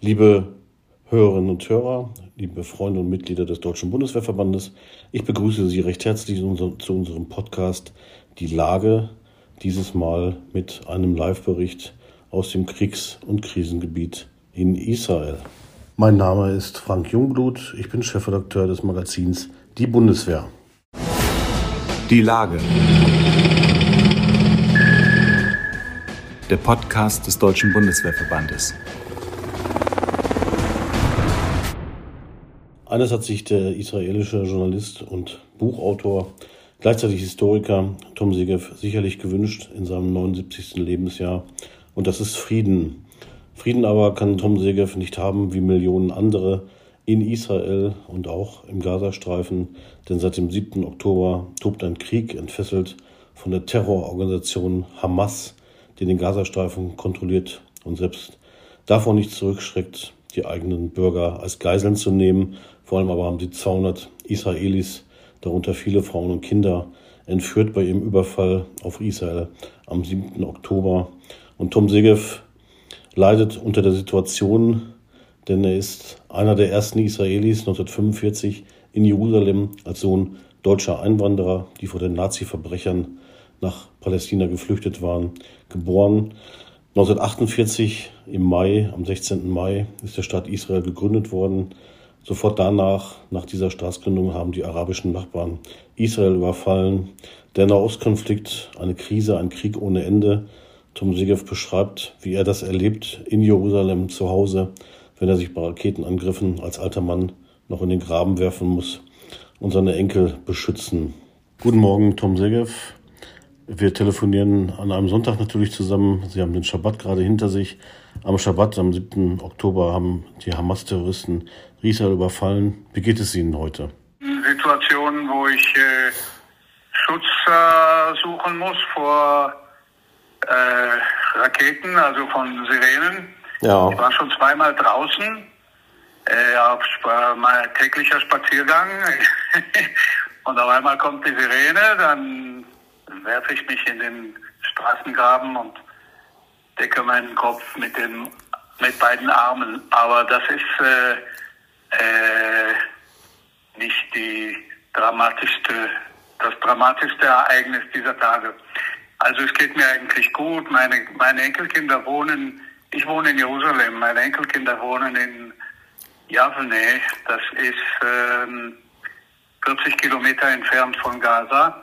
Liebe Hörerinnen und Hörer, liebe Freunde und Mitglieder des Deutschen Bundeswehrverbandes, ich begrüße Sie recht herzlich zu unserem Podcast Die Lage, dieses Mal mit einem Live-Bericht aus dem Kriegs- und Krisengebiet in Israel. Mein Name ist Frank Jungblut, ich bin Chefredakteur des Magazins Die Bundeswehr. Die Lage. Der Podcast des Deutschen Bundeswehrverbandes. Eines hat sich der israelische Journalist und Buchautor, gleichzeitig Historiker Tom Segev sicherlich gewünscht in seinem 79. Lebensjahr, und das ist Frieden. Frieden aber kann Tom Segev nicht haben wie Millionen andere in Israel und auch im Gazastreifen, denn seit dem 7. Oktober tobt ein Krieg entfesselt von der Terrororganisation Hamas, die den Gazastreifen kontrolliert und selbst davon nicht zurückschreckt, die eigenen Bürger als Geiseln zu nehmen vor allem aber haben sie 200 Israelis, darunter viele Frauen und Kinder, entführt bei ihrem Überfall auf Israel am 7. Oktober. Und Tom Segev leidet unter der Situation, denn er ist einer der ersten Israelis 1945 in Jerusalem als Sohn deutscher Einwanderer, die vor den Nazi-Verbrechern nach Palästina geflüchtet waren, geboren. 1948 im Mai, am 16. Mai, ist der Staat Israel gegründet worden. Sofort danach, nach dieser Staatsgründung, haben die arabischen Nachbarn Israel überfallen. Der Nahostkonflikt, eine Krise, ein Krieg ohne Ende. Tom Segev beschreibt, wie er das erlebt in Jerusalem zu Hause, wenn er sich bei Raketenangriffen als alter Mann noch in den Graben werfen muss und seine Enkel beschützen. Guten Morgen, Tom Segev. Wir telefonieren an einem Sonntag natürlich zusammen. Sie haben den Schabbat gerade hinter sich. Am Schabbat, am 7. Oktober, haben die Hamas-Terroristen Israel überfallen. Wie geht es Ihnen heute? Situationen, wo ich äh, Schutz äh, suchen muss vor äh, Raketen, also von Sirenen. Ja. Ich war schon zweimal draußen äh, auf mein täglicher Spaziergang. Und auf einmal kommt die Sirene, dann werfe ich mich in den Straßengraben und decke meinen Kopf mit, den, mit beiden Armen. Aber das ist äh, nicht die dramatischste, das dramatischste Ereignis dieser Tage. Also es geht mir eigentlich gut. Meine, meine Enkelkinder wohnen, ich wohne in Jerusalem, meine Enkelkinder wohnen in Javne, das ist ähm, 40 Kilometer entfernt von Gaza.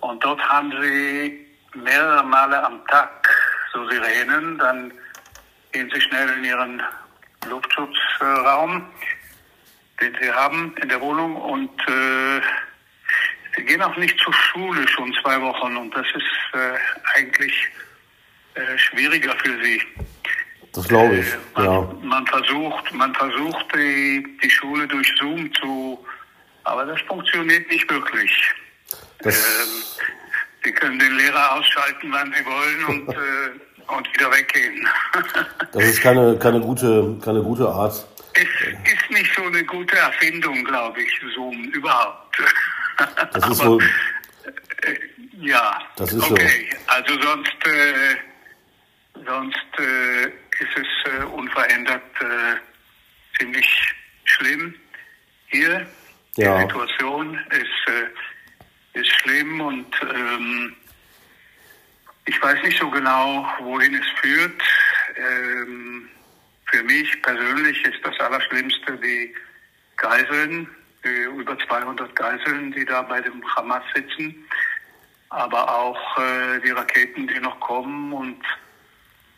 Und dort haben sie mehrere Male am Tag so Sirenen, dann gehen sie schnell in ihren Luftschutzraum, den sie haben in der Wohnung und äh, sie gehen auch nicht zur Schule schon zwei Wochen und das ist äh, eigentlich äh, schwieriger für sie. Das glaube ich. Äh, man, ja. man versucht, man versucht die, die Schule durch Zoom zu, aber das funktioniert nicht wirklich. Das ähm, Sie können den Lehrer ausschalten, wann Sie wollen und, äh, und wieder weggehen. das ist keine, keine, gute, keine gute Art. Es ist nicht so eine gute Erfindung, glaube ich, Zoom überhaupt. Das ist wohl. Äh, ja, das ist okay. So. Also sonst, äh, sonst äh, ist es äh, unverändert äh, ziemlich schlimm hier. Ja. Die Situation ist äh, ist schlimm und ähm, ich weiß nicht so genau, wohin es führt. Ähm, für mich persönlich ist das Allerschlimmste die Geiseln, die über 200 Geiseln, die da bei dem Hamas sitzen, aber auch äh, die Raketen, die noch kommen und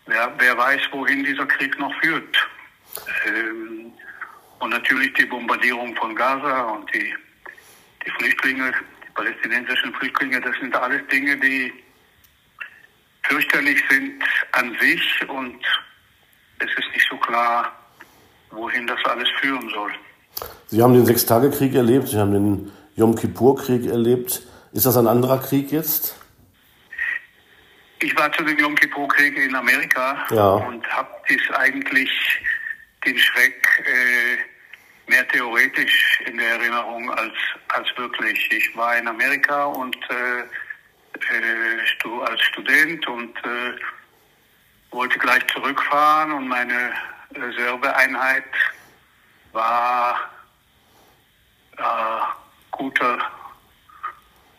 wer, wer weiß, wohin dieser Krieg noch führt. Ähm, und natürlich die Bombardierung von Gaza und die, die Flüchtlinge, palästinensischen Flüchtlinge, das sind alles Dinge, die fürchterlich sind an sich und es ist nicht so klar, wohin das alles führen soll. Sie haben den Sechstagekrieg erlebt, Sie haben den Yom Kippur-Krieg erlebt. Ist das ein anderer Krieg jetzt? Ich war zu dem Yom Kippur-Krieg in Amerika ja. und habe eigentlich den Schreck äh, mehr theoretisch in der Erinnerung als, als wirklich. Ich war in Amerika und äh, äh, als Student und äh, wollte gleich zurückfahren und meine Reserveeinheit war äh, guter,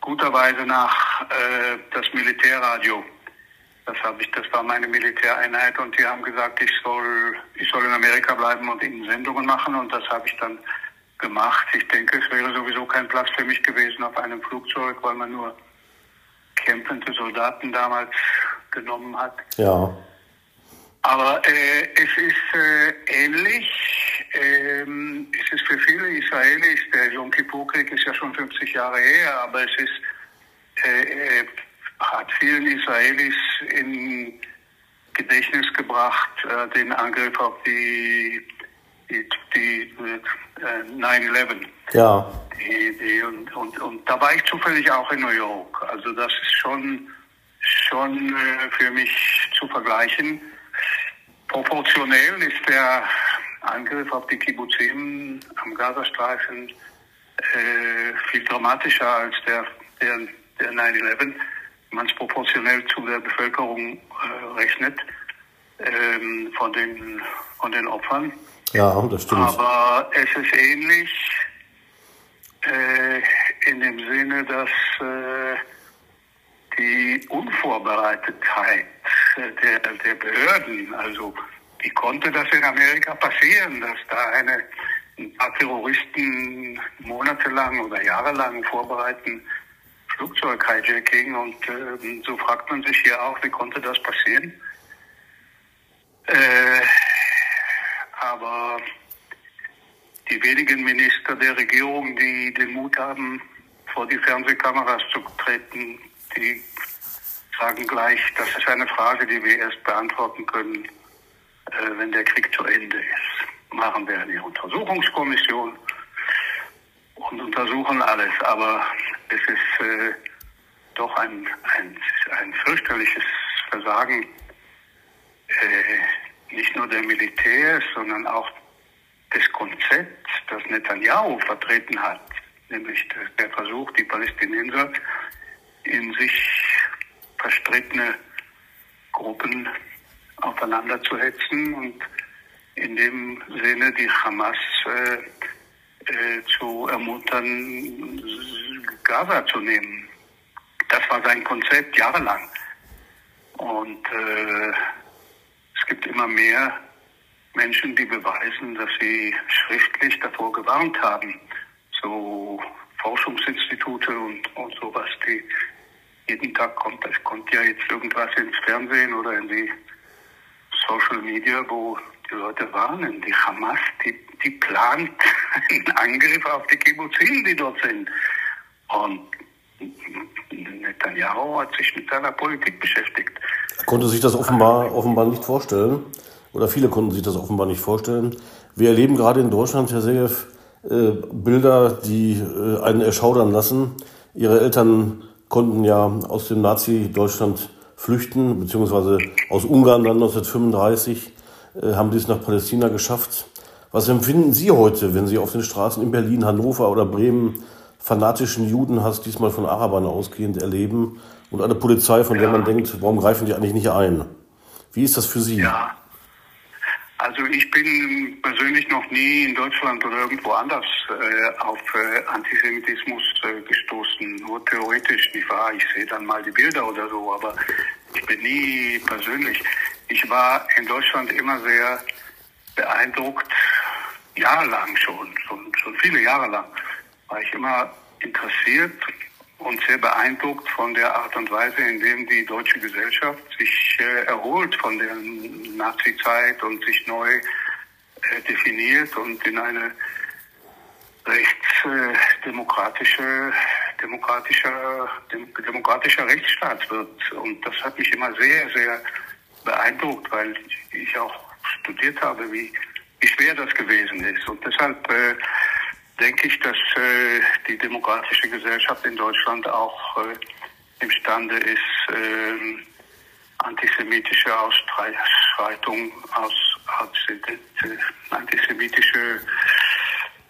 guterweise nach äh, das Militärradio. Das habe ich, das war meine Militäreinheit und die haben gesagt, ich soll, ich soll in Amerika bleiben und ihnen Sendungen machen und das habe ich dann gemacht. Ich denke, es wäre sowieso kein Platz für mich gewesen auf einem Flugzeug, weil man nur kämpfende Soldaten damals genommen hat. Ja. Aber äh, es ist äh, ähnlich. Ähm, es ist für viele Israelis, der Yom Kippur-Krieg ist ja schon 50 Jahre her, aber es ist, äh, äh, hat vielen Israelis in Gedächtnis gebracht, äh, den Angriff auf die, die, die 9-11. Äh, ja. Die, die, und, und, und da war ich zufällig auch in New York. Also das ist schon, schon für mich zu vergleichen. Proportionell ist der Angriff auf die Kibbuzim am Gazastreifen äh, viel dramatischer als der, der, der 9-11, wenn man es proportionell zu der Bevölkerung äh, rechnet, ähm, von, den, von den Opfern. Ja, das stimmt. Aber es ist ähnlich äh, in dem Sinne, dass äh, die Unvorbereitetheit der, der Behörden, also wie konnte das in Amerika passieren, dass da eine, ein paar Terroristen monatelang oder jahrelang vorbereiten Flugzeug-Hijacking und äh, so fragt man sich hier auch, wie konnte das passieren? Äh, aber die wenigen Minister der Regierung, die den Mut haben, vor die Fernsehkameras zu treten, die sagen gleich, das ist eine Frage, die wir erst beantworten können, äh, wenn der Krieg zu Ende ist. Machen wir eine Untersuchungskommission und untersuchen alles. Aber es ist äh, doch ein, ein, ein fürchterliches Versagen äh, nicht nur der Militärs, sondern auch des Konzepts, das Netanyahu vertreten hat, nämlich der Versuch, die Palästinenser in sich verstrittene Gruppen aufeinanderzuhetzen und in dem Sinne die Hamas äh, äh, zu ermuntern, Gaza zu nehmen. Das war sein Konzept jahrelang. Und äh, es gibt immer mehr Menschen, die beweisen, dass sie schriftlich davor gewarnt haben. So Forschungsinstitute und, und sowas, die Tag kommt, es kommt ja jetzt irgendwas ins Fernsehen oder in die Social Media, wo die Leute warnen. Die Hamas, die, die plant einen Angriff auf die Kibbutzim, die dort sind. Und Netanyahu hat sich mit seiner Politik beschäftigt. Er konnte sich das offenbar, offenbar nicht vorstellen. Oder viele konnten sich das offenbar nicht vorstellen. Wir erleben gerade in Deutschland, Herr Segev, äh, Bilder, die äh, einen erschaudern lassen. Ihre Eltern konnten ja aus dem Nazi-Deutschland flüchten, beziehungsweise aus Ungarn dann 1935 äh, haben sie es nach Palästina geschafft. Was empfinden Sie heute, wenn Sie auf den Straßen in Berlin, Hannover oder Bremen fanatischen Judenhass diesmal von Arabern ausgehend erleben und eine Polizei, von der man denkt, warum greifen die eigentlich nicht ein? Wie ist das für Sie? Ja, also ich bin persönlich noch nie in Deutschland oder irgendwo anders äh, auf äh, Antisemitismus äh, gestoßen, nur theoretisch, nicht wahr? Ich sehe dann mal die Bilder oder so, aber ich bin nie persönlich. Ich war in Deutschland immer sehr beeindruckt, jahrelang schon, schon, schon viele Jahre lang, war ich immer interessiert und sehr beeindruckt von der Art und Weise, in dem die deutsche Gesellschaft sich äh, erholt von der Nazi-Zeit und sich neu äh, definiert und in eine rechtsdemokratische äh, demokratischer, dem, demokratischer Rechtsstaat wird. Und das hat mich immer sehr, sehr beeindruckt, weil ich auch studiert habe, wie, wie schwer das gewesen ist. Und deshalb äh, denke ich, dass äh, die demokratische Gesellschaft in Deutschland auch äh, imstande ist, äh, antisemitische Ausschreitungen, aus, äh, antisemitische,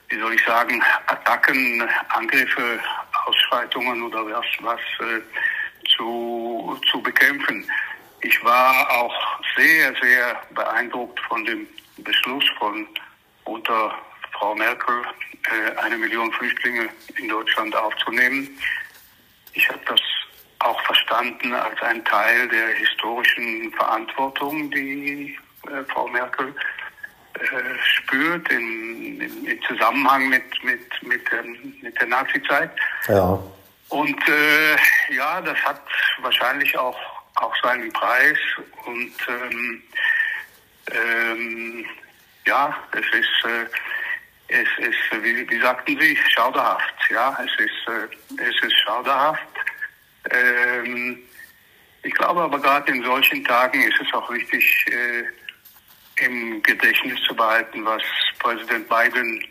wie soll ich sagen, Attacken, Angriffe, Ausschreitungen oder was, was äh, zu, zu bekämpfen. Ich war auch sehr, sehr beeindruckt von dem Beschluss von unter Frau Merkel äh, eine Million Flüchtlinge in Deutschland aufzunehmen. Ich habe das auch verstanden als ein Teil der historischen Verantwortung, die äh, Frau Merkel äh, spürt im, im, im, Zusammenhang mit, mit, mit, mit der Nazizeit. Ja. Und äh, ja, das hat wahrscheinlich auch, auch seinen Preis. Und ähm, ähm, ja, es ist, äh, es ist, wie, wie sagten Sie, schauderhaft. Ja, es ist, äh, es ist schauderhaft. Ähm, ich glaube aber gerade in solchen Tagen ist es auch wichtig, äh, im Gedächtnis zu behalten, was Präsident Biden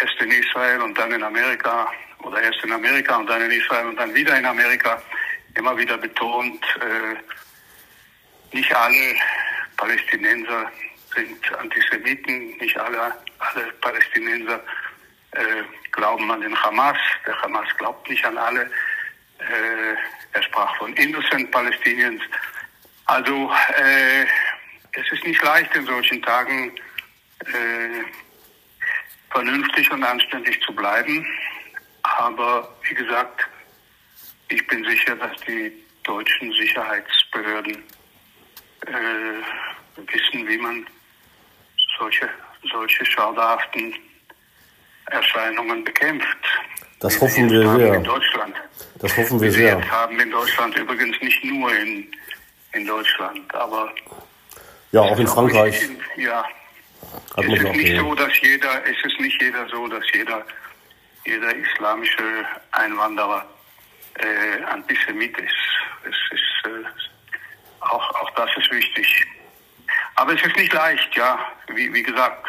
erst in Israel und dann in Amerika oder erst in Amerika und dann in Israel und dann wieder in Amerika immer wieder betont, äh, nicht alle Palästinenser sind Antisemiten, nicht alle, alle Palästinenser äh, glauben an den Hamas, der Hamas glaubt nicht an alle. Äh, er sprach von Innocent Palästiniens. Also äh, es ist nicht leicht in solchen Tagen äh, vernünftig und anständig zu bleiben. Aber wie gesagt, ich bin sicher, dass die deutschen Sicherheitsbehörden äh, wissen, wie man solche, solche schauderhaften Erscheinungen bekämpft. Das hoffen wir sehr. In Deutschland. Das hoffen wir sehr. Wir haben in Deutschland übrigens nicht nur in, in Deutschland, aber ja, auch in Frankreich. In, ja. Hat es ist nicht so, dass jeder, es ist nicht jeder so, dass jeder, jeder islamische Einwanderer äh, Antisemit ist. Es ist äh, auch, auch das ist wichtig. Aber es ist nicht leicht, ja. Wie, wie gesagt,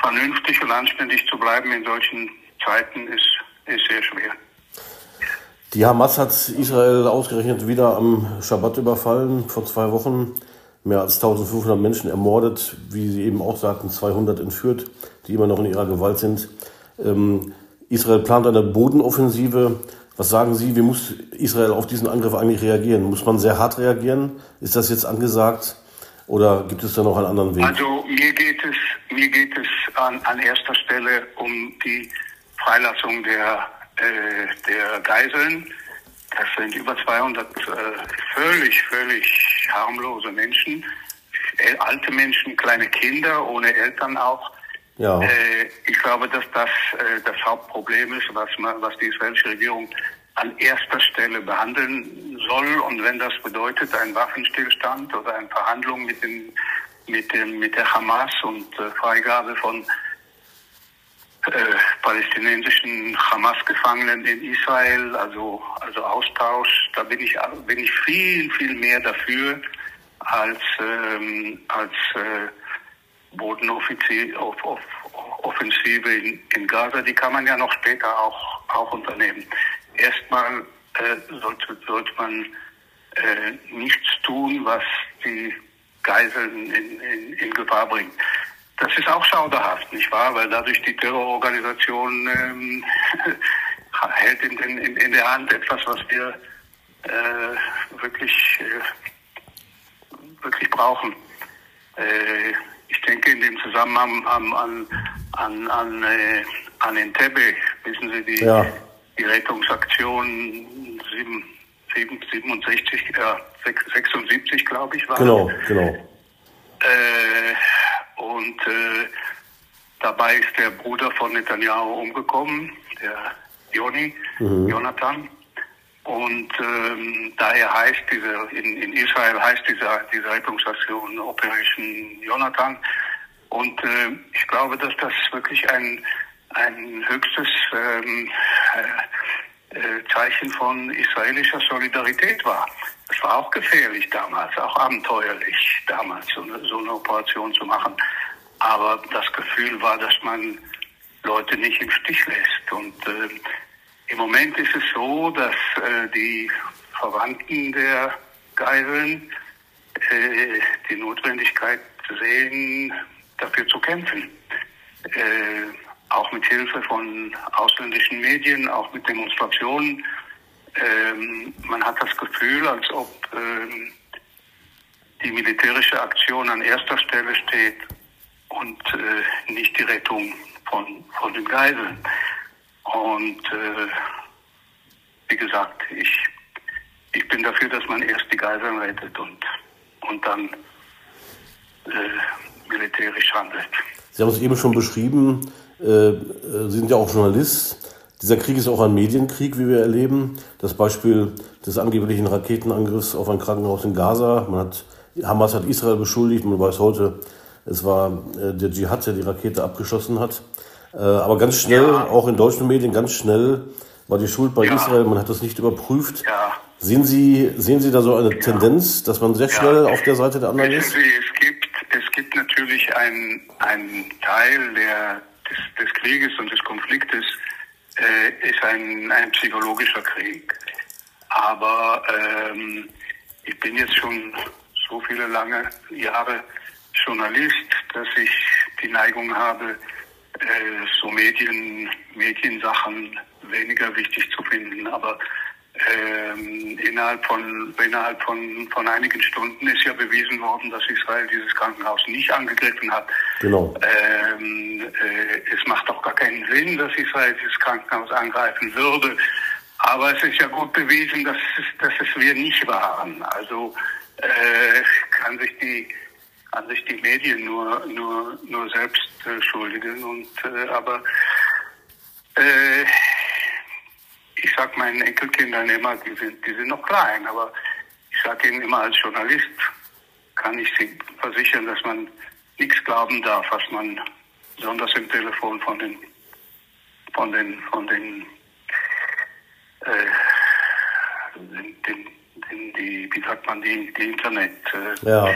vernünftig und anständig zu bleiben in solchen Zeiten ist, ist sehr schwer. Die Hamas hat Israel ausgerechnet wieder am Schabbat überfallen, vor zwei Wochen. Mehr als 1500 Menschen ermordet, wie Sie eben auch sagten, 200 entführt, die immer noch in ihrer Gewalt sind. Ähm, Israel plant eine Bodenoffensive. Was sagen Sie, wie muss Israel auf diesen Angriff eigentlich reagieren? Muss man sehr hart reagieren? Ist das jetzt angesagt? Oder gibt es da noch einen anderen Weg? Also mir geht es, mir geht es an, an erster Stelle um die Freilassung der, äh, der Geiseln. Das sind über 200 äh, völlig, völlig harmlose Menschen. Äh, alte Menschen, kleine Kinder, ohne Eltern auch. Ja. Äh, ich glaube, dass das äh, das Hauptproblem ist, was, man, was die israelische Regierung an erster Stelle behandeln soll. Und wenn das bedeutet, ein Waffenstillstand oder eine Verhandlung mit, den, mit, dem, mit der Hamas und äh, Freigabe von äh, palästinensischen Hamas-Gefangenen in Israel, also, also Austausch, da bin ich, bin ich viel, viel mehr dafür als, ähm, als äh, Bodenoffensive auf, auf, in, in Gaza. Die kann man ja noch später auch, auch unternehmen erstmal äh, sollte, sollte man äh, nichts tun, was die Geiseln in, in, in Gefahr bringt. Das ist auch schauderhaft, nicht wahr? Weil dadurch die Terrororganisation ähm, hält in, in, in der Hand etwas, was wir äh, wirklich, äh, wirklich brauchen. Äh, ich denke in dem Zusammenhang an, an, an, an, äh, an Entebbe, wissen Sie, die, ja die Rettungsaktion 7, 7, 67, äh, 76, glaube ich, war. Genau, genau. Äh, und äh, dabei ist der Bruder von Netanyahu umgekommen, der Joni, mhm. Jonathan. Und ähm, daher heißt diese, in, in Israel heißt diese, diese Rettungsaktion Operation Jonathan. Und äh, ich glaube, dass das wirklich ein ein höchstes ähm, äh, äh, Zeichen von israelischer Solidarität war. Es war auch gefährlich damals, auch abenteuerlich damals, so eine, so eine Operation zu machen. Aber das Gefühl war, dass man Leute nicht im Stich lässt. Und äh, im Moment ist es so, dass äh, die Verwandten der Geiseln äh, die Notwendigkeit sehen, dafür zu kämpfen. Äh, auch mit Hilfe von ausländischen Medien, auch mit Demonstrationen. Ähm, man hat das Gefühl, als ob ähm, die militärische Aktion an erster Stelle steht und äh, nicht die Rettung von, von den Geiseln. Und äh, wie gesagt, ich, ich bin dafür, dass man erst die Geiseln rettet und, und dann äh, militärisch handelt. Sie haben es eben schon beschrieben, Sie sind ja auch Journalist. Dieser Krieg ist auch ein Medienkrieg, wie wir erleben. Das Beispiel des angeblichen Raketenangriffs auf ein Krankenhaus in Gaza. Man hat, Hamas hat Israel beschuldigt, man weiß heute, es war äh, der Dschihad, der die Rakete abgeschossen hat. Äh, aber ganz schnell, ja. auch in deutschen Medien, ganz schnell war die Schuld bei ja. Israel. Man hat das nicht überprüft. Ja. Sehen Sie, sehen Sie da so eine Tendenz, dass man sehr schnell auf der Seite der anderen ist? Sie, es gibt, es gibt natürlich einen, einen Teil der, des, des Krieges und des Konfliktes, äh, ist ein, ein psychologischer Krieg. Aber ähm, ich bin jetzt schon so viele lange Jahre Journalist, dass ich die Neigung habe, äh, so Medien, Mediensachen weniger wichtig zu finden. Aber ähm, innerhalb von innerhalb von, von einigen Stunden ist ja bewiesen worden, dass Israel dieses Krankenhaus nicht angegriffen hat. Genau. Ähm, äh, es macht auch gar keinen Sinn, dass Israel dieses Krankenhaus angreifen würde. Aber es ist ja gut bewiesen, dass es, dass es wir nicht waren. Also äh, kann sich die an sich die Medien nur, nur, nur selbst äh, schuldigen. Und, äh, aber äh, ich sage meinen Enkelkindern immer, die sind, die sind noch klein, aber ich sage ihnen immer als Journalist, kann ich sie versichern, dass man nichts glauben darf, was man besonders im Telefon von den, von den, von den, äh, den, den, den die, wie sagt man, die, die Internet, äh, ja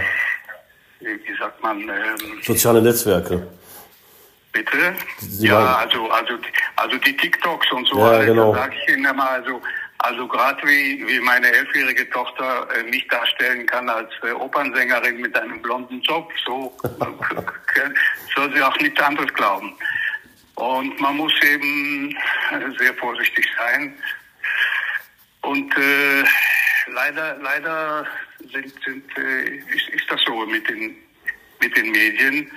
wie sagt man? Ähm, Soziale Netzwerke. Bitte? Sie ja, also, also, also die TikToks und so, ja, genau. da sage ich Ihnen immer, also, also gerade wie, wie meine elfjährige Tochter äh, mich darstellen kann als äh, Opernsängerin mit einem blonden Job, so soll sie auch nichts anderes glauben. Und man muss eben äh, sehr vorsichtig sein. Und äh, leider, leider sind, sind, äh, ist, ist das so mit den, mit den Medien.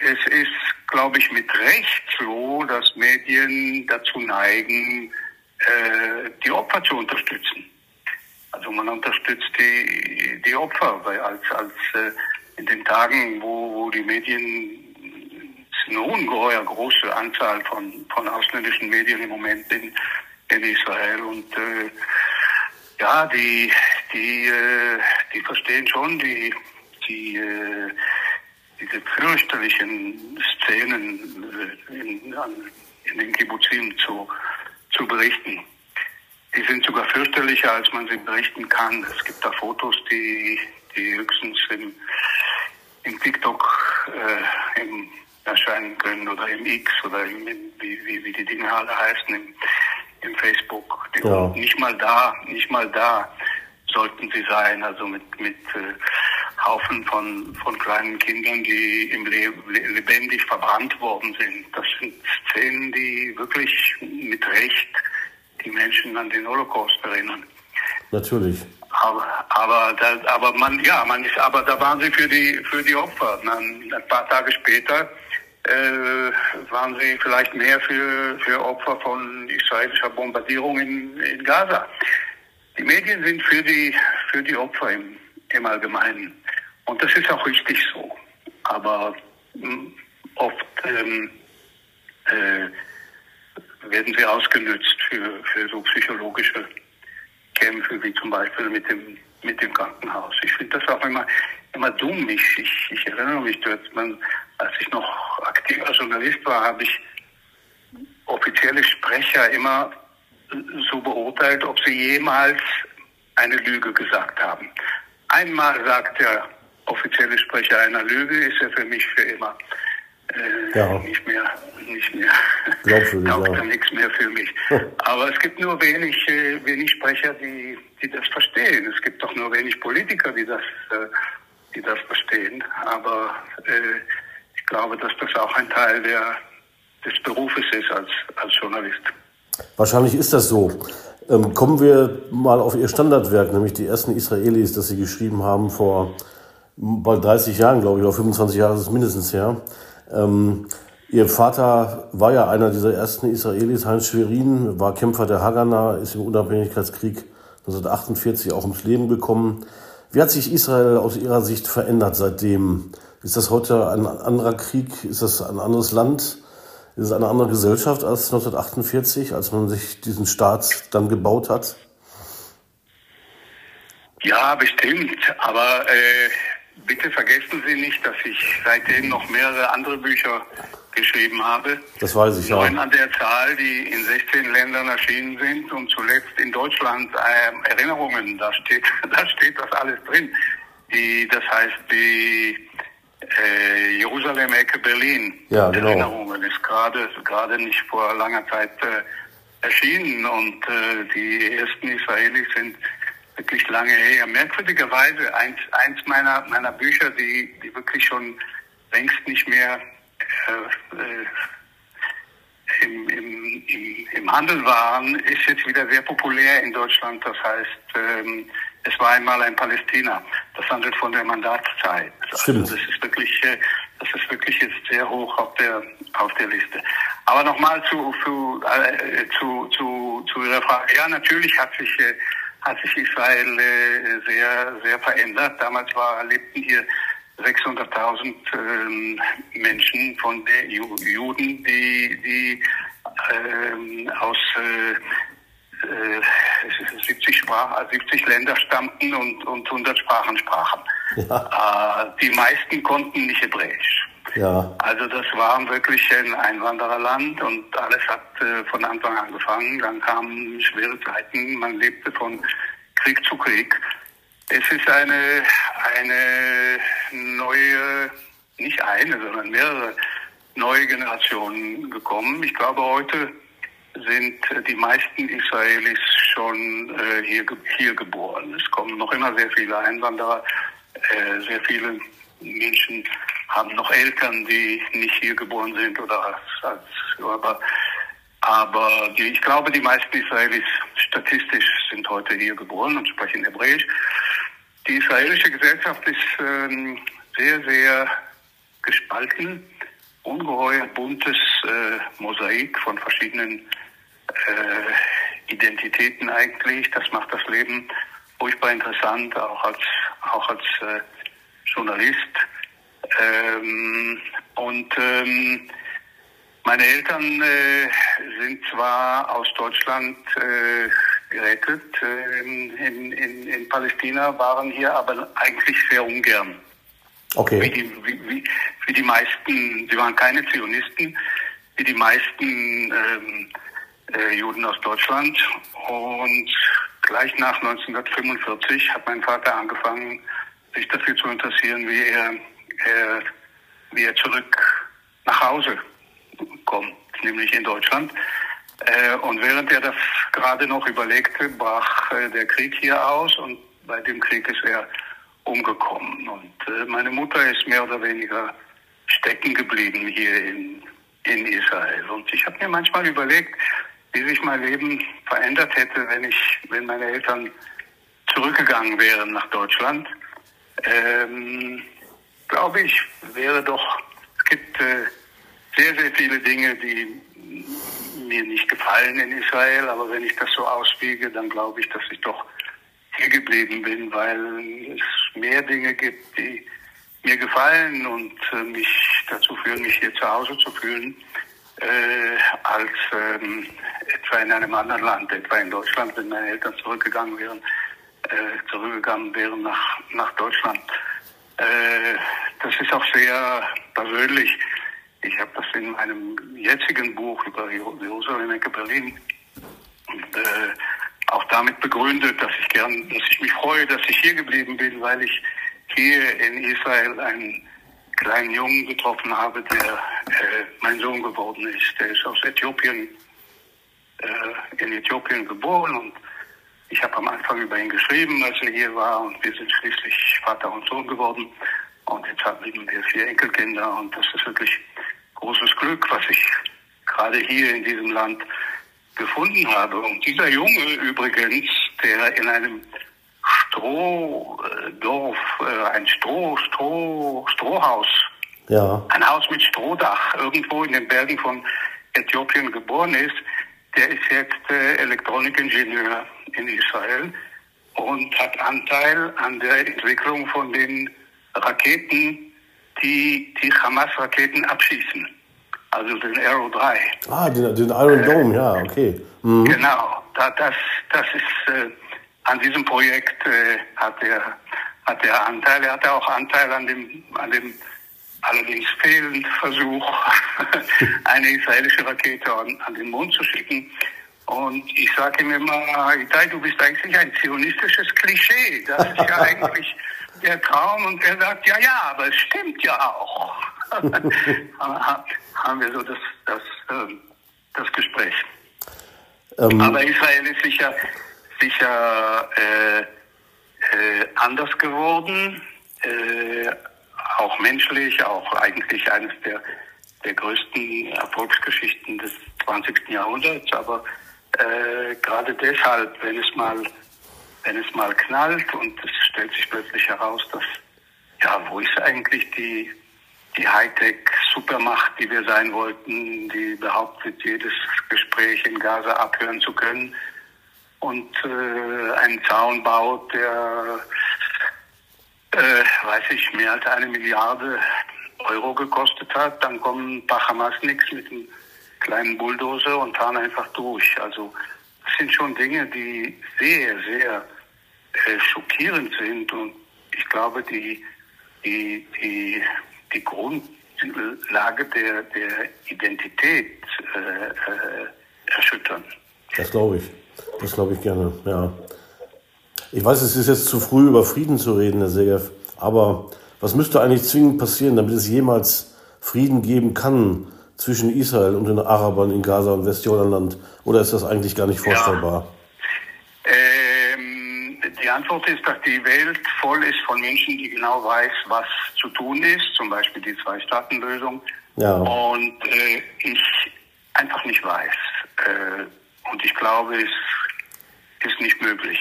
Es ist, glaube ich, mit Recht so, dass Medien dazu neigen, äh, die Opfer zu unterstützen. Also man unterstützt die, die Opfer, weil als, als äh, in den Tagen, wo, wo die Medien eine ungeheuer große Anzahl von, von ausländischen Medien im Moment in, in Israel und äh, ja, die, die, äh, die verstehen schon die, die, äh, diese fürchterlichen Szenen äh, in, in den Kibbutzim zu, zu berichten. Die sind sogar fürchterlicher, als man sie berichten kann. Es gibt da Fotos, die, die höchstens im, im TikTok äh, im, erscheinen können oder im X oder im, wie, wie, wie die Dinge alle heißen, im, im Facebook. Ja. Nicht mal da, nicht mal da sollten sie sein, also mit, mit äh, Haufen von, von kleinen Kindern, die im Le lebendig verbrannt worden sind. Das sind Szenen, die wirklich mit Recht die Menschen an den Holocaust erinnern. Natürlich. Aber, aber, da, aber man, ja, man ist, aber da waren sie für die, für die Opfer. Dann, ein paar Tage später äh, waren sie vielleicht mehr für, für Opfer von israelischer Bombardierung in, in Gaza. Die Medien sind für die, für die Opfer im, im Allgemeinen. Und das ist auch richtig so. Aber hm, oft ähm, äh, werden sie ausgenützt für, für so psychologische Kämpfe, wie zum Beispiel mit dem, mit dem Krankenhaus. Ich finde das auch immer, immer dumm. Ich, ich, ich erinnere mich dort, man, als ich noch aktiver Journalist war, habe ich offizielle Sprecher immer so beurteilt, ob sie jemals eine Lüge gesagt haben. Einmal sagt der offizielle Sprecher einer Lüge, ist er für mich für immer äh, ja. nicht mehr, nicht mehr, taugt ja. nichts mehr für mich. Aber es gibt nur wenig, äh, wenig Sprecher, die, die das verstehen. Es gibt doch nur wenig Politiker, die das, äh, die das verstehen. Aber äh, ich glaube, dass das auch ein Teil der, des Berufes ist als, als Journalist. Wahrscheinlich ist das so. Ähm, kommen wir mal auf Ihr Standardwerk, nämlich die ersten Israelis, das Sie geschrieben haben vor bald 30 Jahren, glaube ich, oder 25 Jahre ist es mindestens her. Ähm, Ihr Vater war ja einer dieser ersten Israelis, Heinz Schwerin, war Kämpfer der Haganah, ist im Unabhängigkeitskrieg 1948 auch ums Leben gekommen. Wie hat sich Israel aus Ihrer Sicht verändert seitdem? Ist das heute ein anderer Krieg? Ist das ein anderes Land? Ist es eine andere Gesellschaft als 1948, als man sich diesen Staat dann gebaut hat? Ja, bestimmt. Aber äh, bitte vergessen Sie nicht, dass ich seitdem noch mehrere andere Bücher geschrieben habe. Das weiß ich, Neun ja. an der Zahl, die in 16 Ländern erschienen sind und zuletzt in Deutschland äh, Erinnerungen. Da steht, da steht das alles drin. Die, das heißt, die äh, Jerusalem-Ecke Berlin. Ja, genau. Erinnerungen ist gerade gerade nicht vor langer Zeit äh, erschienen und äh, die ersten Israelis sind wirklich lange her. Merkwürdigerweise eins eins meiner meiner Bücher, die die wirklich schon längst nicht mehr äh, äh, im, im, im, im Handel waren, ist jetzt wieder sehr populär in Deutschland. Das heißt, ähm, es war einmal ein Palästina. Das handelt von der Mandatszeit. Stimmt. Also das ist wirklich, äh, das ist wirklich jetzt sehr hoch auf der auf der Liste. Aber nochmal zu zu, äh, zu zu zu Ihrer Frage. Ja, natürlich hat sich äh, hat sich Israel äh, sehr sehr verändert. Damals war lebten hier 600.000 ähm, Menschen von der Ju Juden, die, die ähm, aus äh, 70, äh, Sprach, 70 Länder stammten und, und 100 Sprachen sprachen. Ja. Äh, die meisten konnten nicht Hebräisch. Ja. Also das war wirklich ein Einwandererland und alles hat äh, von Anfang an angefangen. Dann kamen schwere Zeiten, man lebte von Krieg zu Krieg. Es ist eine, eine neue, nicht eine, sondern mehrere neue Generationen gekommen. Ich glaube, heute sind die meisten Israelis schon äh, hier, hier geboren. Es kommen noch immer sehr viele Einwanderer. Äh, sehr viele Menschen haben noch Eltern, die nicht hier geboren sind oder als, als aber aber die, ich glaube, die meisten Israelis statistisch sind heute hier geboren und sprechen Hebräisch. Die israelische Gesellschaft ist ähm, sehr, sehr gespalten, ungeheuer buntes äh, Mosaik von verschiedenen äh, Identitäten eigentlich. Das macht das Leben furchtbar interessant, auch als, auch als äh, Journalist. Ähm, und ähm, meine Eltern äh, sind zwar aus Deutschland äh, gerettet äh, in, in, in, Palästina, waren hier aber eigentlich sehr ungern. Okay. Wie die, wie, wie, wie die meisten, sie waren keine Zionisten, wie die meisten ähm, äh, Juden aus Deutschland. Und gleich nach 1945 hat mein Vater angefangen, sich dafür zu interessieren, wie er, er, wie er zurück nach Hause kommt, nämlich in Deutschland. Äh, und während er das gerade noch überlegte, brach äh, der Krieg hier aus und bei dem Krieg ist er umgekommen. Und äh, meine Mutter ist mehr oder weniger stecken geblieben hier in, in Israel. Und ich habe mir manchmal überlegt, wie sich mein Leben verändert hätte, wenn ich, wenn meine Eltern zurückgegangen wären nach Deutschland. Ähm, glaube ich, wäre doch, es gibt äh, sehr, sehr viele Dinge, die mir nicht gefallen in Israel, aber wenn ich das so auswiege, dann glaube ich, dass ich doch hier geblieben bin, weil es mehr Dinge gibt, die mir gefallen und äh, mich dazu führen, mich hier zu Hause zu fühlen, äh, als ähm, etwa in einem anderen Land, etwa in Deutschland, wenn meine Eltern zurückgegangen wären, äh, zurückgegangen wären nach, nach Deutschland. Äh, das ist auch sehr persönlich. Ich habe das in meinem jetzigen Buch über Jerusalem Ecke Berlin äh, auch damit begründet, dass ich gern, dass ich mich freue, dass ich hier geblieben bin, weil ich hier in Israel einen kleinen Jungen getroffen habe, der äh, mein Sohn geworden ist. Der ist aus Äthiopien, äh, in Äthiopien geboren und ich habe am Anfang über ihn geschrieben, als er hier war und wir sind schließlich Vater und Sohn geworden. Und jetzt haben wir vier Enkelkinder und das ist wirklich großes Glück, was ich gerade hier in diesem Land gefunden habe. Und dieser Junge übrigens, der in einem Strohdorf, äh, ein Stroh, Stroh, Strohhaus ja. ein Haus mit Strohdach irgendwo in den Bergen von Äthiopien geboren ist, der ist jetzt äh, Elektronikingenieur in Israel und hat Anteil an der Entwicklung von den Raketen, die die Hamas-Raketen abschießen. Also den Aero 3. Ah, den, den Iron Dome, äh, ja, okay. Mhm. Genau, da, das, das ist, äh, an diesem Projekt äh, hat er hat er Anteil. Er hatte auch Anteil an dem, an dem allerdings fehlenden Versuch, eine israelische Rakete an, an den Mond zu schicken. Und ich sage ihm immer, Itai, du bist eigentlich ein zionistisches Klischee. Das ist ja eigentlich der Traum. Und er sagt, ja, ja, aber es stimmt ja auch. haben wir so das, das, ähm, das Gespräch. Ähm. Aber Israel ist sicher, sicher äh, äh, anders geworden, äh, auch menschlich, auch eigentlich eines der, der größten Erfolgsgeschichten des 20. Jahrhunderts. Aber äh, gerade deshalb, wenn es mal wenn es mal knallt und es stellt sich plötzlich heraus, dass ja, wo ist eigentlich die die Hightech-Supermacht, die wir sein wollten, die behauptet, jedes Gespräch in Gaza abhören zu können und äh, einen Zaun baut, der, äh, weiß ich, mehr als eine Milliarde Euro gekostet hat. Dann kommen ein paar Hamasniks mit einem kleinen Bulldozer und fahren einfach durch. Also das sind schon Dinge, die sehr, sehr äh, schockierend sind und ich glaube, die, die, die, die Grundlage der, der Identität äh, äh, erschüttern. Das glaube ich. Das glaube ich gerne, ja. Ich weiß, es ist jetzt zu früh, über Frieden zu reden, Herr Segev, aber was müsste eigentlich zwingend passieren, damit es jemals Frieden geben kann zwischen Israel und den Arabern in Gaza und Westjordanland? Oder ist das eigentlich gar nicht vorstellbar? Ja. Ähm, die Antwort ist, dass die Welt voll ist von Menschen, die genau weiß, was zu tun ist, zum Beispiel die Zwei-Staaten-Lösung. Ja. Und äh, ich einfach nicht weiß. Äh, und ich glaube, es ist nicht möglich.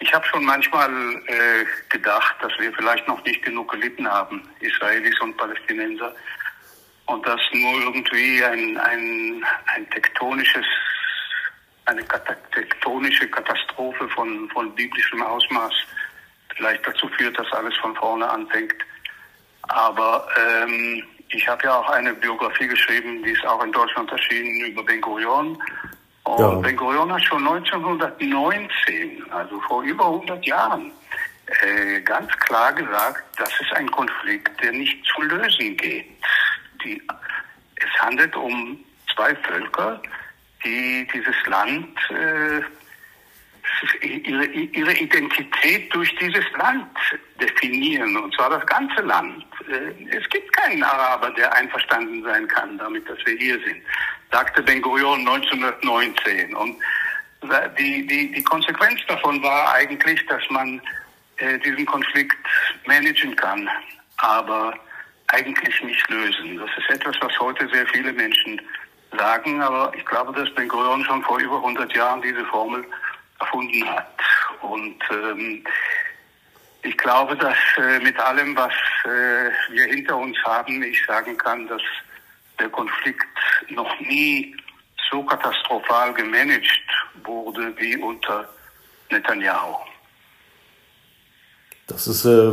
Ich habe schon manchmal äh, gedacht, dass wir vielleicht noch nicht genug gelitten haben, Israelis und Palästinenser, und dass nur irgendwie ein, ein, ein tektonisches, eine tektonische Katastrophe von, von biblischem Ausmaß vielleicht dazu führt, dass alles von vorne anfängt. Aber ähm, ich habe ja auch eine Biografie geschrieben, die ist auch in Deutschland erschienen über Ben Gurion. Und ja. Ben Gurion hat schon 1919, also vor über 100 Jahren, äh, ganz klar gesagt, das ist ein Konflikt, der nicht zu lösen geht. Die, es handelt um zwei Völker, die dieses Land, äh, ihre, ihre Identität durch dieses Land definieren, und zwar das ganze Land. Äh, es gibt keinen Araber, der einverstanden sein kann damit, dass wir hier sind sagte Ben Gurion 1919. Und die, die, die Konsequenz davon war eigentlich, dass man äh, diesen Konflikt managen kann, aber eigentlich nicht lösen. Das ist etwas, was heute sehr viele Menschen sagen, aber ich glaube, dass Ben Gurion schon vor über 100 Jahren diese Formel erfunden hat. Und ähm, ich glaube, dass äh, mit allem, was äh, wir hinter uns haben, ich sagen kann, dass der Konflikt noch nie so katastrophal gemanagt wurde wie unter Netanyahu. Das ist, äh,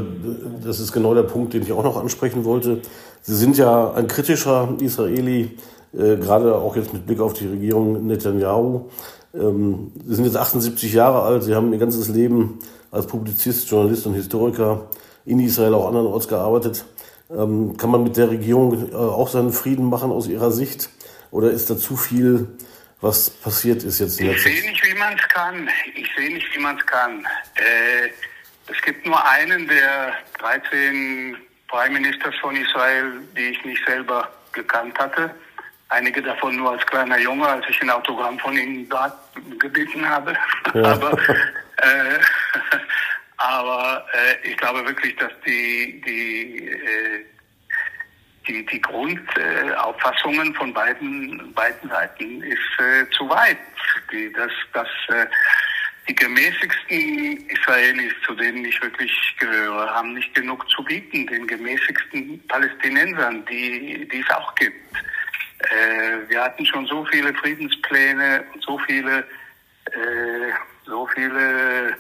das ist genau der Punkt, den ich auch noch ansprechen wollte. Sie sind ja ein kritischer Israeli, äh, gerade auch jetzt mit Blick auf die Regierung Netanyahu. Ähm, Sie sind jetzt 78 Jahre alt, Sie haben Ihr ganzes Leben als Publizist, Journalist und Historiker in Israel auch andernorts gearbeitet. Ähm, kann man mit der Regierung äh, auch seinen Frieden machen aus Ihrer Sicht? Oder ist da zu viel, was passiert ist jetzt? Ich sehe nicht, wie man es kann. Ich sehe nicht, wie man es kann. Äh, es gibt nur einen der 13 Premierministers von Israel, die ich nicht selber gekannt hatte. Einige davon nur als kleiner Junge, als ich ein Autogramm von ihnen gebeten habe. Ja. Aber, äh, aber äh, ich glaube wirklich, dass die, die äh, die, die Grundauffassungen von beiden, beiden Seiten ist äh, zu weit. Die, dass, dass, äh, die gemäßigsten Israelis, zu denen ich wirklich gehöre, haben nicht genug zu bieten, den gemäßigsten Palästinensern, die, die es auch gibt. Äh, wir hatten schon so viele Friedenspläne und so viele, äh, so viele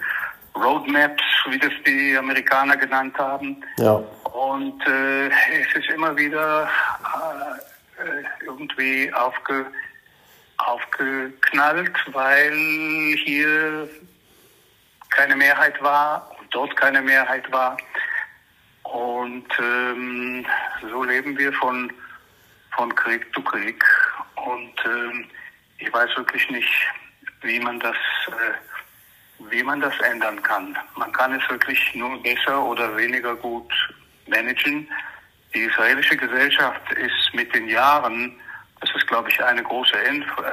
Roadmaps, wie das die Amerikaner genannt haben. Ja. Und äh, es ist immer wieder äh, irgendwie aufge, aufgeknallt, weil hier keine Mehrheit war und dort keine Mehrheit war. Und ähm, so leben wir von, von Krieg zu Krieg. Und ähm, ich weiß wirklich nicht, wie man das äh, wie man das ändern kann. Man kann es wirklich nur besser oder weniger gut managen. Die israelische Gesellschaft ist mit den Jahren, das ist glaube ich eine große,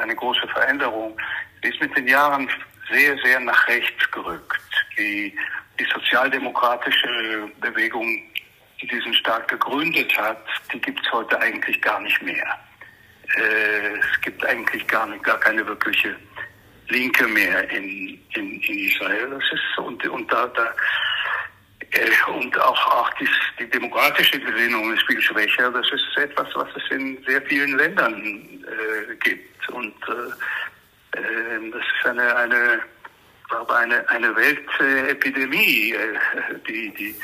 eine große Veränderung, ist mit den Jahren sehr, sehr nach rechts gerückt. Die, die sozialdemokratische Bewegung, die diesen Staat gegründet hat, die gibt es heute eigentlich gar nicht mehr. Äh, es gibt eigentlich gar, nicht, gar keine wirkliche Linke mehr in, in, in Israel. Das ist und, und da, da und auch, auch die, die demokratische Gesinnung ist viel schwächer. Das ist etwas, was es in sehr vielen Ländern äh, gibt. Und äh, äh, das ist eine, eine, glaube eine, eine Weltepidemie, äh, die, die,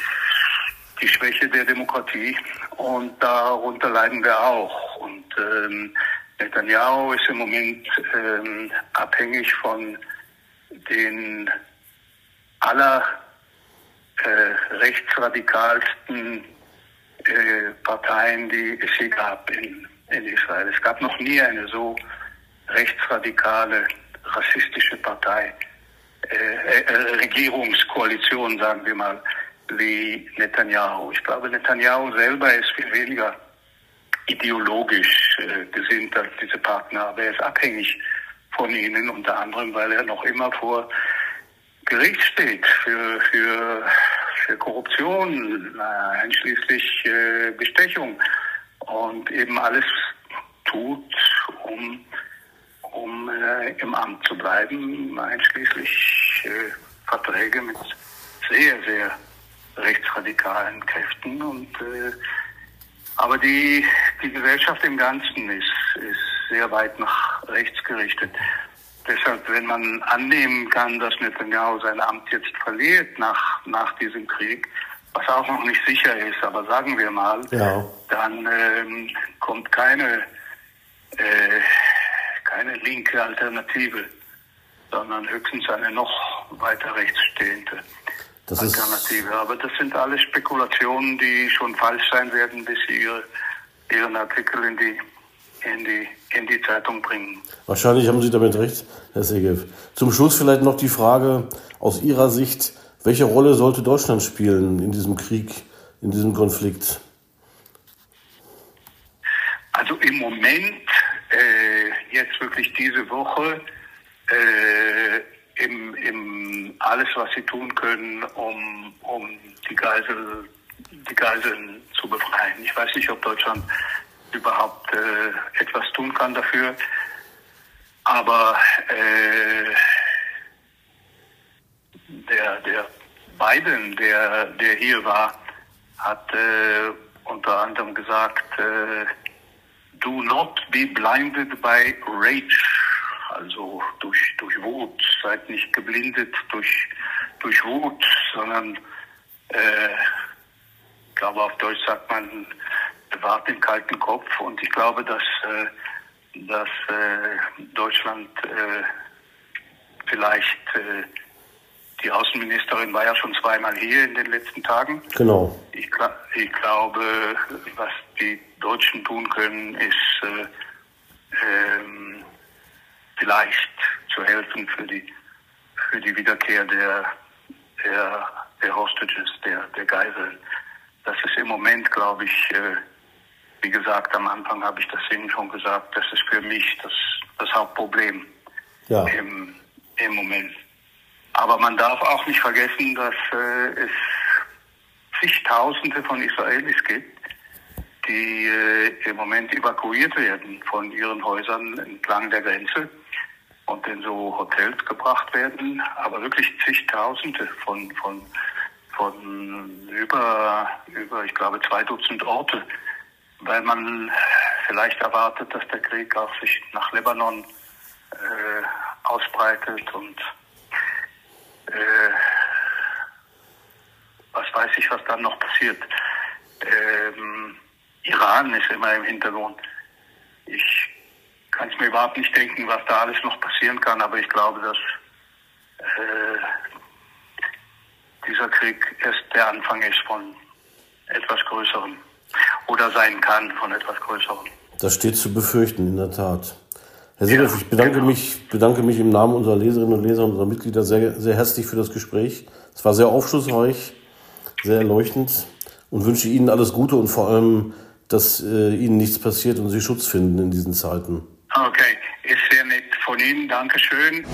die Schwäche der Demokratie. Und darunter leiden wir auch. Und ähm, Netanyahu ist im Moment ähm, abhängig von den aller äh, rechtsradikalsten äh, Parteien, die es hier gab in, in Israel. Es gab noch nie eine so rechtsradikale, rassistische Partei, äh, äh, Regierungskoalition, sagen wir mal, wie Netanyahu. Ich glaube, Netanyahu selber ist viel weniger ideologisch äh, gesinnt als diese Partner, aber er ist abhängig von ihnen, unter anderem, weil er noch immer vor Gericht steht für, für, für Korruption, äh, einschließlich äh, Bestechung und eben alles tut, um, um äh, im Amt zu bleiben, einschließlich äh, Verträge mit sehr, sehr rechtsradikalen Kräften und äh, aber die, die Gesellschaft im Ganzen ist, ist sehr weit nach rechts gerichtet. Deshalb, wenn man annehmen kann, dass Netanyahu sein Amt jetzt verliert nach, nach diesem Krieg, was auch noch nicht sicher ist, aber sagen wir mal, ja. dann ähm, kommt keine, äh, keine linke Alternative, sondern höchstens eine noch weiter rechts stehende. Das Alternative. Aber das sind alles Spekulationen, die schon falsch sein werden, bis sie ihre, ihren Artikel in die, in, die, in die Zeitung bringen. Wahrscheinlich haben Sie damit recht, Herr Segev. Zum Schluss vielleicht noch die Frage aus Ihrer Sicht, welche Rolle sollte Deutschland spielen in diesem Krieg, in diesem Konflikt? Also im Moment, äh, jetzt wirklich diese Woche, äh, im, im alles, was sie tun können, um, um die, Geisel, die Geiseln zu befreien. Ich weiß nicht, ob Deutschland überhaupt äh, etwas tun kann dafür. Aber äh, der, der Biden, der, der hier war, hat äh, unter anderem gesagt, äh, do not be blinded by rage also durch, durch Wut. Seid nicht geblindet durch, durch Wut, sondern äh, ich glaube auf Deutsch sagt man, bewahrt den kalten Kopf. Und ich glaube, dass, äh, dass äh, Deutschland äh, vielleicht die Außenministerin war ja schon zweimal hier in den letzten Tagen. Genau. Ich, ich glaube, was die Deutschen tun können, ist äh, ähm, vielleicht zu helfen für die, für die Wiederkehr der, der, der Hostages, der, der Geiseln. Das ist im Moment, glaube ich, wie gesagt, am Anfang habe ich das Ihnen schon gesagt, das ist für mich das, das Hauptproblem ja. im, im Moment. Aber man darf auch nicht vergessen, dass äh, es zigtausende von Israelis gibt, die äh, im Moment evakuiert werden von ihren Häusern entlang der Grenze und in so Hotels gebracht werden, aber wirklich zigtausende von, von, von über, über, ich glaube, zwei Dutzend Orte, weil man vielleicht erwartet, dass der Krieg auch sich nach Libanon äh, ausbreitet und äh, was weiß ich, was dann noch passiert. Ähm, Iran ist immer im Hintergrund. Ich kann es mir überhaupt nicht denken, was da alles noch passieren kann, aber ich glaube, dass äh, dieser Krieg erst der Anfang ist von etwas Größerem oder sein kann von etwas Größerem. Das steht zu befürchten, in der Tat. Herr Segelow, ja, ich bedanke, genau. mich, bedanke mich im Namen unserer Leserinnen und Leser und unserer Mitglieder sehr, sehr herzlich für das Gespräch. Es war sehr aufschlussreich, sehr erleuchtend und wünsche Ihnen alles Gute und vor allem, dass äh, Ihnen nichts passiert und Sie Schutz finden in diesen Zeiten. Okay, ist sehr nett von Ihnen. Dankeschön.